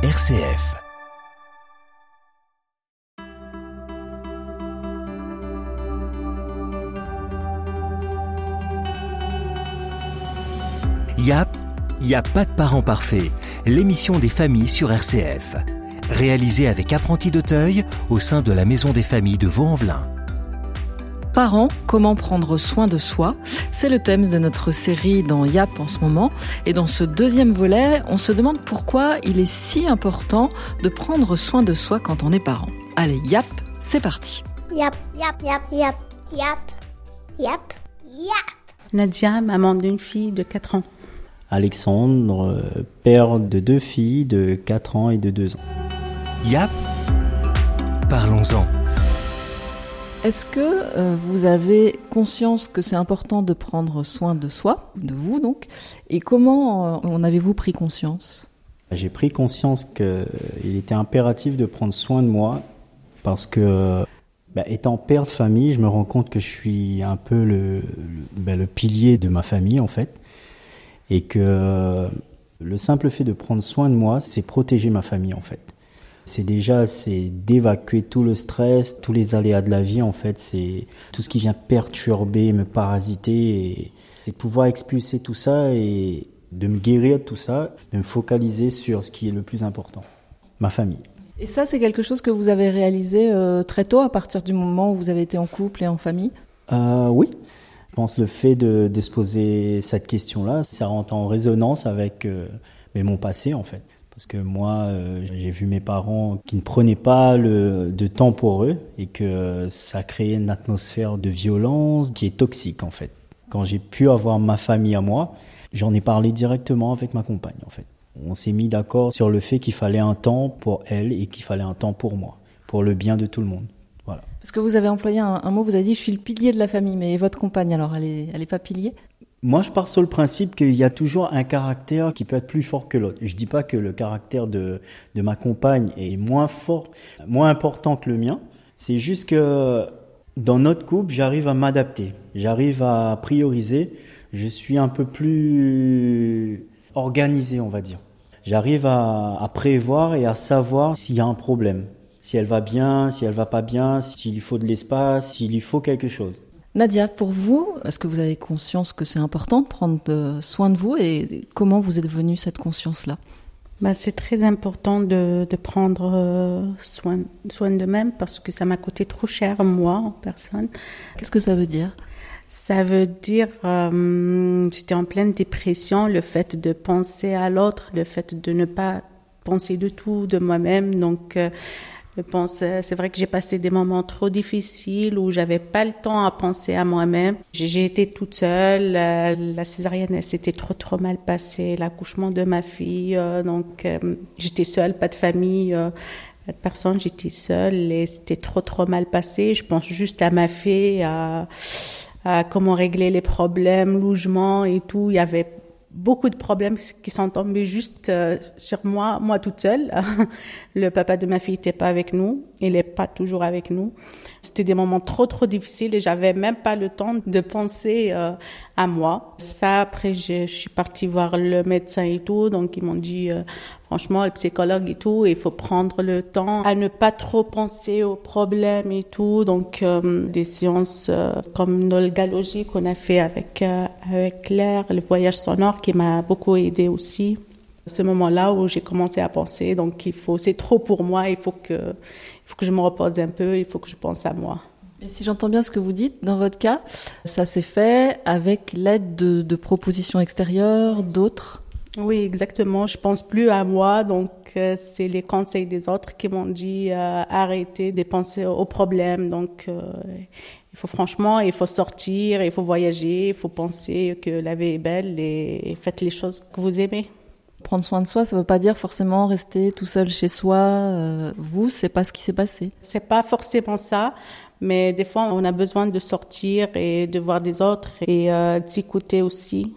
RCF. YAP, y a pas de parents parfaits. L'émission des familles sur RCF. Réalisée avec Apprenti d'Auteuil au sein de la Maison des familles de Vaux-en-Velin. Parents, comment prendre soin de soi C'est le thème de notre série dans YAP en ce moment. Et dans ce deuxième volet, on se demande pourquoi il est si important de prendre soin de soi quand on est parent. Allez, YAP, c'est parti. Yap, yap, yap, yap, yap, yap, yap. Nadia, maman d'une fille de 4 ans. Alexandre, euh, père de deux filles de 4 ans et de 2 ans. YAP, parlons-en. Est-ce que euh, vous avez conscience que c'est important de prendre soin de soi, de vous donc Et comment euh, en avez-vous pris conscience? J'ai pris conscience qu'il était impératif de prendre soin de moi parce que, bah, étant père de famille, je me rends compte que je suis un peu le, bah, le pilier de ma famille en fait. Et que le simple fait de prendre soin de moi, c'est protéger ma famille en fait. C'est déjà c'est d'évacuer tout le stress, tous les aléas de la vie en fait, c'est tout ce qui vient perturber, me parasiter et, pouvoir expulser tout ça et de me guérir de tout ça, de me focaliser sur ce qui est le plus important, ma famille. Et ça, c'est quelque chose que vous avez réalisé euh, très tôt, à partir du moment où vous avez été en couple et en famille? Euh, Oui. Je pense le fait de, de se poser cette question-là, ça rentre en résonance avec euh, mais mon passé en fait. Parce que moi, euh, j'ai vu mes parents qui ne prenaient pas le, de temps pour eux et que ça créait une atmosphère de violence qui est toxique en fait. Quand j'ai pu avoir ma famille à moi, j'en ai parlé directement avec ma compagne en fait. On s'est mis d'accord sur le fait qu'il fallait un temps pour elle et qu'il fallait un temps pour moi, pour le bien de tout le monde. Voilà. Parce que vous avez employé un, mot, vous avez dit je suis le pilier de la famille, mais votre compagne alors, elle est, elle est pas pilier? Moi, je pars sur le principe qu'il y a toujours un caractère qui peut être plus fort que l'autre. Je dis pas que le caractère de, de ma compagne est moins fort, moins important que le mien. C'est juste que dans notre couple, j'arrive à m'adapter. J'arrive à prioriser. Je suis un peu plus organisé, on va dire. J'arrive à, à prévoir et à savoir s'il y a un problème. Si elle va bien, si elle va pas bien, s'il lui faut de l'espace, s'il lui faut quelque chose. Nadia, pour vous, est-ce que vous avez conscience que c'est important de prendre soin de vous et comment vous êtes venue cette conscience-là? Bah, C'est très important de, de prendre euh, soin, soin de même parce que ça m'a coûté trop cher, moi, en personne. Qu'est-ce que ça veut dire? Ça veut dire, euh, j'étais en pleine dépression, le fait de penser à l'autre, le fait de ne pas penser de tout, de moi-même. Donc, euh, je pense, c'est vrai que j'ai passé des moments trop difficiles où j'avais pas le temps à penser à moi-même. J'ai été toute seule. La, la césarienne, elle s'était trop trop mal passée. L'accouchement de ma fille, euh, donc euh, j'étais seule, pas de famille. Euh, personne, j'étais seule et c'était trop trop mal passé. Je pense juste à ma fille, à, à comment régler les problèmes, logement et tout. Il y avait beaucoup de problèmes qui sont tombés juste euh, sur moi, moi toute seule. le papa de ma fille n'était pas avec nous, il n'est pas toujours avec nous. C'était des moments trop trop difficiles et j'avais même pas le temps de penser euh, à moi. Ça après je, suis partie voir le médecin et tout, donc ils m'ont dit euh, franchement le psychologue et tout, il faut prendre le temps à ne pas trop penser aux problèmes et tout. Donc euh, des séances euh, comme l'olgalogie qu'on a fait avec avec Claire, le voyage sonore qui m'a beaucoup aidé aussi. Ce moment-là où j'ai commencé à penser donc il faut c'est trop pour moi il faut que il faut que je me repose un peu il faut que je pense à moi. Et si j'entends bien ce que vous dites dans votre cas ça s'est fait avec l'aide de, de, propositions extérieures d'autres? Oui exactement je pense plus à moi donc euh, c'est les conseils des autres qui m'ont dit euh, arrêtez de penser aux problèmes donc euh, il faut franchement, il faut sortir, il faut voyager, il faut penser que la vie est belle et faites les choses que vous aimez. Prendre soin de soi, ça ne veut pas dire forcément rester tout seul chez soi. Euh, vous, c'est pas ce qui s'est passé. C'est pas forcément ça, mais des fois, on a besoin de sortir et de voir des autres et euh, d'écouter aussi.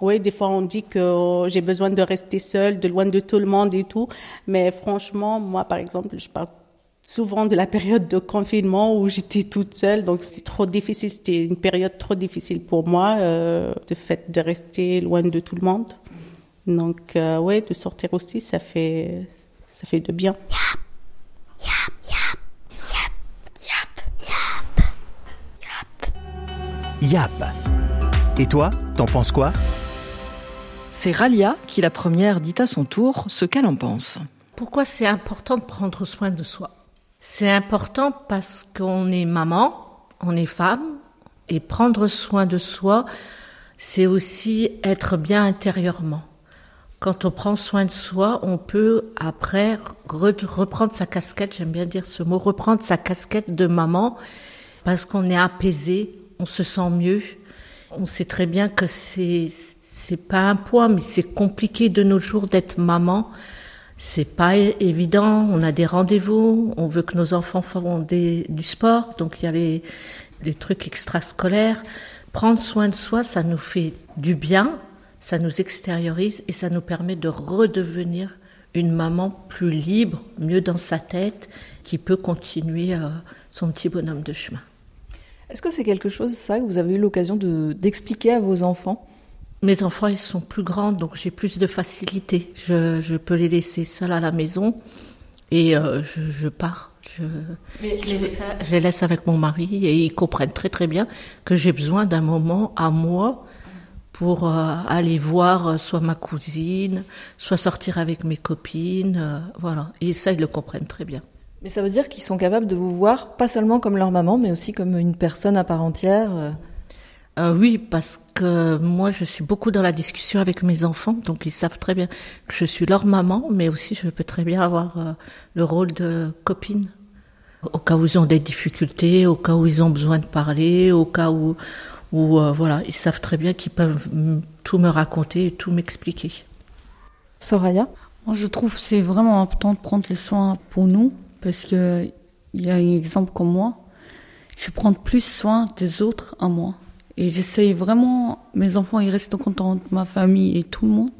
Oui, des fois, on dit que oh, j'ai besoin de rester seule, de loin de tout le monde et tout. Mais franchement, moi, par exemple, je parle souvent de la période de confinement où j'étais toute seule, donc c'est trop difficile. C'était une période trop difficile pour moi, euh, le fait de rester loin de tout le monde. Donc, euh, ouais, de sortir aussi, ça fait, ça fait de bien. Yap. Et toi, t'en penses quoi? C'est Ralia qui, la première, dit à son tour ce qu'elle en pense. Pourquoi c'est important de prendre soin de soi? C'est important parce qu'on est maman, on est femme, et prendre soin de soi, c'est aussi être bien intérieurement. Quand on prend soin de soi, on peut après reprendre sa casquette, j'aime bien dire ce mot, reprendre sa casquette de maman, parce qu'on est apaisé, on se sent mieux. On sait très bien que c'est c'est pas un poids, mais c'est compliqué de nos jours d'être maman. C'est pas évident. On a des rendez-vous. On veut que nos enfants des, du sport. Donc il y a les, trucs extrascolaires. Prendre soin de soi, ça nous fait du bien. Ça nous extériorise et ça nous permet de redevenir une maman plus libre, mieux dans sa tête, qui peut continuer euh, son petit bonhomme de chemin. Est-ce que c'est quelque chose, ça, que vous avez eu l'occasion de, d'expliquer à vos enfants? Mes enfants, ils sont plus grands, donc j'ai plus de facilité. Je, je peux les laisser seuls à la maison et euh, je, je, pars. Je, Mais je, les laisse, je, les laisse, avec mon mari et ils comprennent très très bien que j'ai besoin d'un moment à moi pour euh, aller voir euh, soit ma cousine, soit sortir avec mes copines. Euh, voilà. Et ça, ils le comprennent très bien. Mais ça veut dire qu'ils sont capables de vous voir pas seulement comme leur maman, mais aussi comme une personne à part entière. Euh... Oui, parce que moi, je suis beaucoup dans la discussion avec mes enfants, donc ils savent très bien que je suis leur maman, mais aussi je peux très bien avoir euh, le rôle de copine. Au cas où ils ont des difficultés, au cas où ils ont besoin de parler, au cas où, où euh, voilà, ils savent très bien qu'ils peuvent tout me raconter et tout m'expliquer. Soraya? Moi, je trouve que c'est vraiment important de prendre les soins pour nous, parce que il y a un exemple comme moi, je prends plus soin des autres à moi. Et j'essaye vraiment, mes enfants, ils restent contents, ma famille et tout le monde.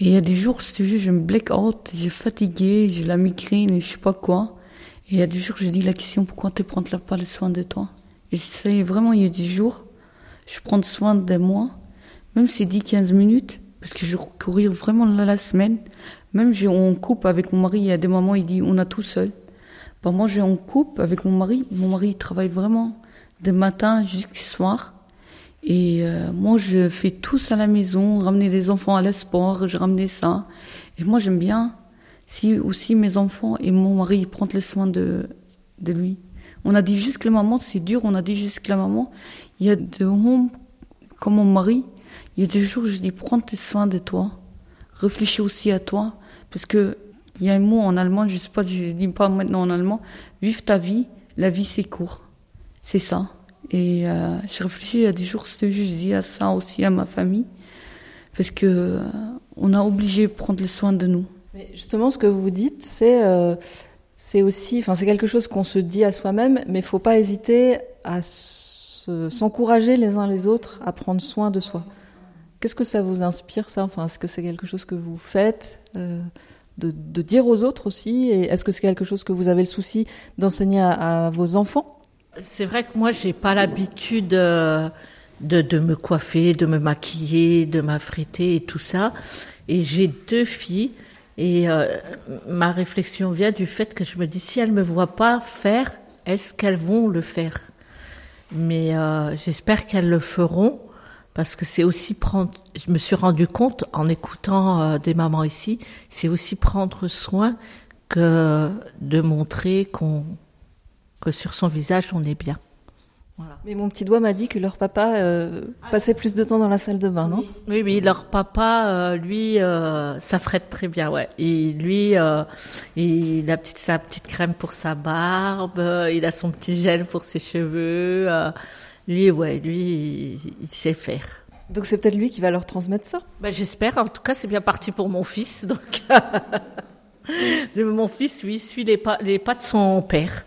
Et il y a des jours, je te jure, je me black out, j'ai fatigué, j'ai la migraine et je sais pas quoi. Et il y a des jours, je dis la question, pourquoi tu prends pas le soin de toi? Et j'essaye vraiment, il y a des jours, je prends soin de moi, même si c'est 10, 15 minutes, parce que je courir vraiment la semaine. Même j'ai on coupe avec mon mari, il y a des moments il dit on a tout seul. Bah moi j'ai on coupe avec mon mari, mon mari il travaille vraiment de matin jusqu'au soir. Et euh, moi je fais tout ça à la maison, ramener des enfants à sport, je ramenais ça. Et moi j'aime bien si aussi mes enfants et mon mari prennent les soins de de lui. On a dit juste que la maman c'est dur, on a dit juste que la maman il y a des hommes comme mon mari, il y a des jours je dis prends tes soins de toi réfléchis aussi à toi, parce que il y a un mot en allemand, je sais pas, je dis pas maintenant en allemand, vive ta vie, la vie c'est court, c'est ça. Et euh, je réfléchis à des jours, je dis à ça aussi à ma famille, parce que euh, on a obligé de prendre le soin de nous. Mais justement, ce que vous dites, c'est euh, aussi, enfin c'est quelque chose qu'on se dit à soi-même, mais il faut pas hésiter à s'encourager les uns les autres à prendre soin de soi. Qu'est-ce que ça vous inspire, ça? Enfin, est-ce que c'est quelque chose que vous faites euh, de, dire aux autres aussi? Et est-ce que c'est quelque chose que vous avez le souci d'enseigner à, vos enfants? C'est vrai que moi, j'ai pas l'habitude euh, de, de, me coiffer, de me maquiller, de m'affréter et tout ça. Et j'ai deux filles. Et euh, ma réflexion vient du fait que je me dis, si elles me voient pas faire, est-ce qu'elles vont le faire? Mais euh, j'espère qu'elles le feront parce que c'est aussi prendre, je me suis rendu compte en écoutant euh, des mamans ici, c'est aussi prendre soin que de montrer qu'on, que sur son visage on est bien. Voilà. Mais mon petit doigt m'a dit que leur papa euh, passait plus de temps dans la salle de bain, non? Oui, oui, leur papa, euh, lui, euh, ça frette très bien, ouais. Et lui, euh, il a petite, sa petite crème pour sa barbe, il a son petit gel pour ses cheveux. Lui, ouais, lui, il, il sait faire. Donc c'est peut-être lui qui va leur transmettre ça? Ben, j'espère. En tout cas, c'est bien parti pour mon fils. Donc mon fils, lui, suit les pas, les pas de son père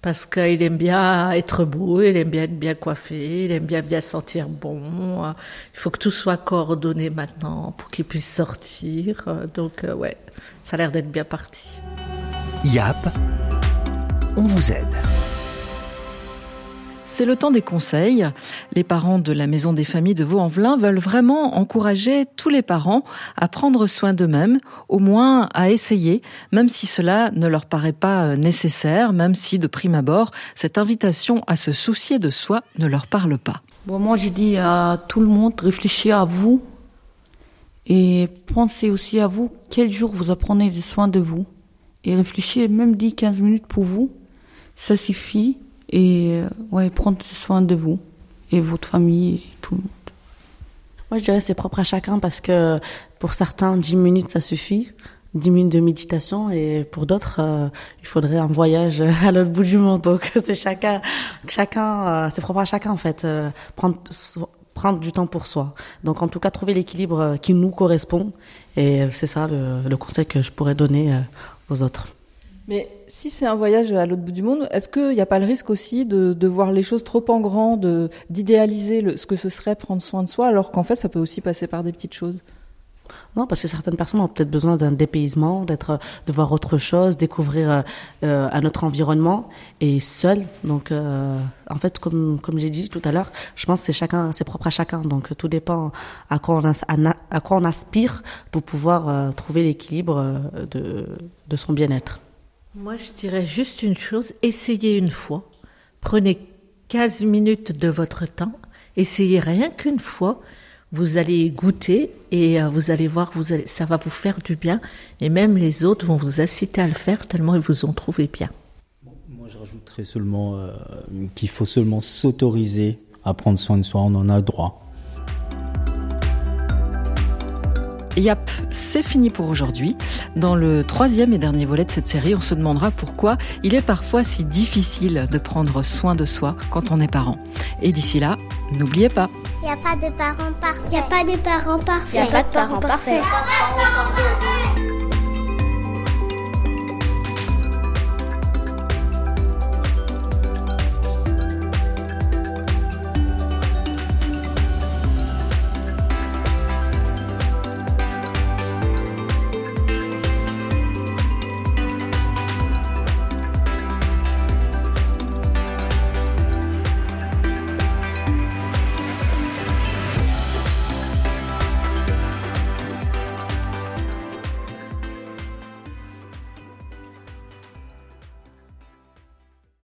parce qu'il aime bien être beau, il aime bien être bien coiffé, il aime bien bien sentir bon. Il faut que tout soit coordonné maintenant pour qu'il puisse sortir. Donc ouais, ça a l'air d'être bien parti. YAP, on vous aide. C'est le temps des conseils. Les parents de la Maison des Familles de Vaux-en-Velin veulent vraiment encourager tous les parents à prendre soin d'eux-mêmes, au moins à essayer, même si cela ne leur paraît pas nécessaire, même si de prime abord, cette invitation à se soucier de soi ne leur parle pas. Bon, moi, je dis à tout le monde, réfléchissez à vous et pensez aussi à vous, quel jour vous apprenez des soins de vous? Et réfléchissez même 10-15 minutes pour vous, ça suffit et euh, ouais, prendre soin de vous et votre famille et tout le monde. Moi, je dirais c'est propre à chacun parce que pour certains, 10 minutes, ça suffit. 10 minutes de méditation et pour d'autres, euh, il faudrait un voyage à l'autre bout du monde. Donc, c'est chacun, chacun, euh, c'est propre à chacun, en fait. prendre, prendre du temps pour soi. Donc, en tout cas, trouver l'équilibre qui nous correspond. Et c'est ça le, le, conseil que je pourrais donner aux autres. Mais si c'est un voyage à l'autre bout du monde, est-ce qu'il n'y a pas le risque aussi de, de, voir les choses trop en grand, d'idéaliser ce que ce serait prendre soin de soi, alors qu'en fait ça peut aussi passer par des petites choses? Non, parce que certaines personnes ont peut-être besoin d'un dépaysement, d'être, de voir autre chose, découvrir euh, euh un autre environnement et seul. Donc, euh, en fait, comme comme j'ai dit tout à l'heure, je pense que c'est chacun, c'est propre à chacun. Donc, tout dépend à quoi on, à, quoi on aspire pour pouvoir euh, trouver l'équilibre de de son bien-être. Moi, je dirais juste une chose, essayez une fois. Prenez 15 minutes de votre temps, essayez rien qu'une fois. Vous allez goûter et euh, vous allez voir, vous ça va vous faire du bien. Et même les autres vont vous inciter à le faire tellement ils vous ont trouvé bien. Moi, je rajouterais seulement euh, qu'il faut seulement s'autoriser à prendre soin de soi. On en a droit. Yap, c'est fini pour aujourd'hui. Dans le troisième et dernier volet de cette série, on se demandera pourquoi il est parfois si difficile de prendre soin de soi quand on est parent. Et d'ici là, n'oubliez pas. Il n'y a pas de parents parfaits. Il n'y a pas de parents parfaits. Il n'y a pas de parents parfaits.